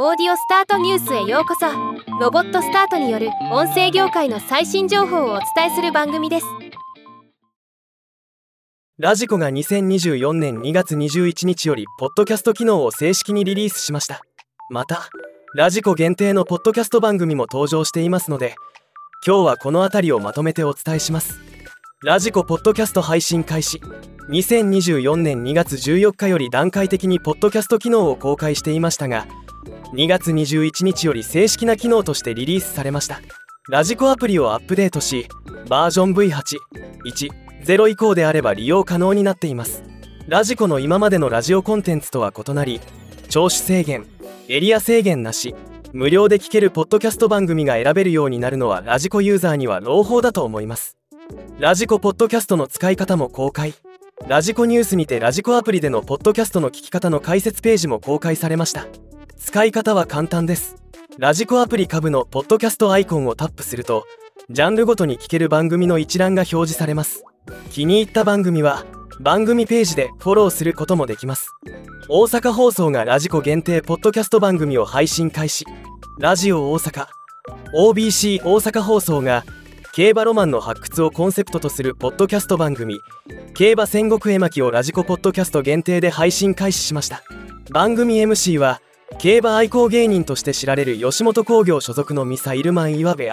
オーディオスタートニュースへようこそ。ロボットスタートによる音声業界の最新情報をお伝えする番組です。ラジコが2024年2月21日よりポッドキャスト機能を正式にリリースしました。またラジコ限定のポッドキャスト番組も登場していますので今日はこの辺りをまとめてお伝えします。ラジコポッドキャスト配信開始。2024年2月14日より段階的にポッドキャスト機能を公開していましたが2月21日より正式な機能としてリリースされました。ラジコアプリをアップデートしバージョン V810 以降であれば利用可能になっています。ラジコの今までのラジオコンテンツとは異なり聴取制限エリア制限なし無料で聴けるポッドキャスト番組が選べるようになるのはラジコユーザーには朗報だと思います。ラジコポッドキャストの使い方も公開。ラジコニュースにてラジコアプリでのポッドキャストの聞き方の解説ページも公開されました。使い方は簡単です。ラジコアプリ株のポッドキャストアイコンをタップするとジャンルごとに聞ける番組の一覧が表示されます。気に入った番組は番組ページでフォローすることもできます。大阪放送がラジコ限定ポッドキャスト番組を配信開始。ラジオ大阪 OBC 大阪放送が競馬ロマンの発掘をコンセプトとするポッドキャスト番組競馬戦国絵巻をラジコポッドキャスト限定で配信開始しました。番組 MC は競馬愛好芸人として知られる吉本興業所属のミサイルマン岩部明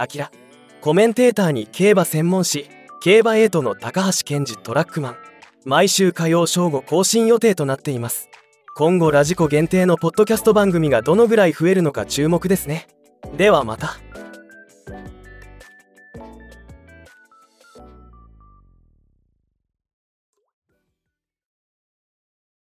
コメンテーターに競馬専門誌競馬エイトの高橋健二トラックマン。毎週火曜正午更新予定となっています。今後ラジコ限定のポッドキャスト番組がどのぐらい増えるのか注目ですね。ではまた。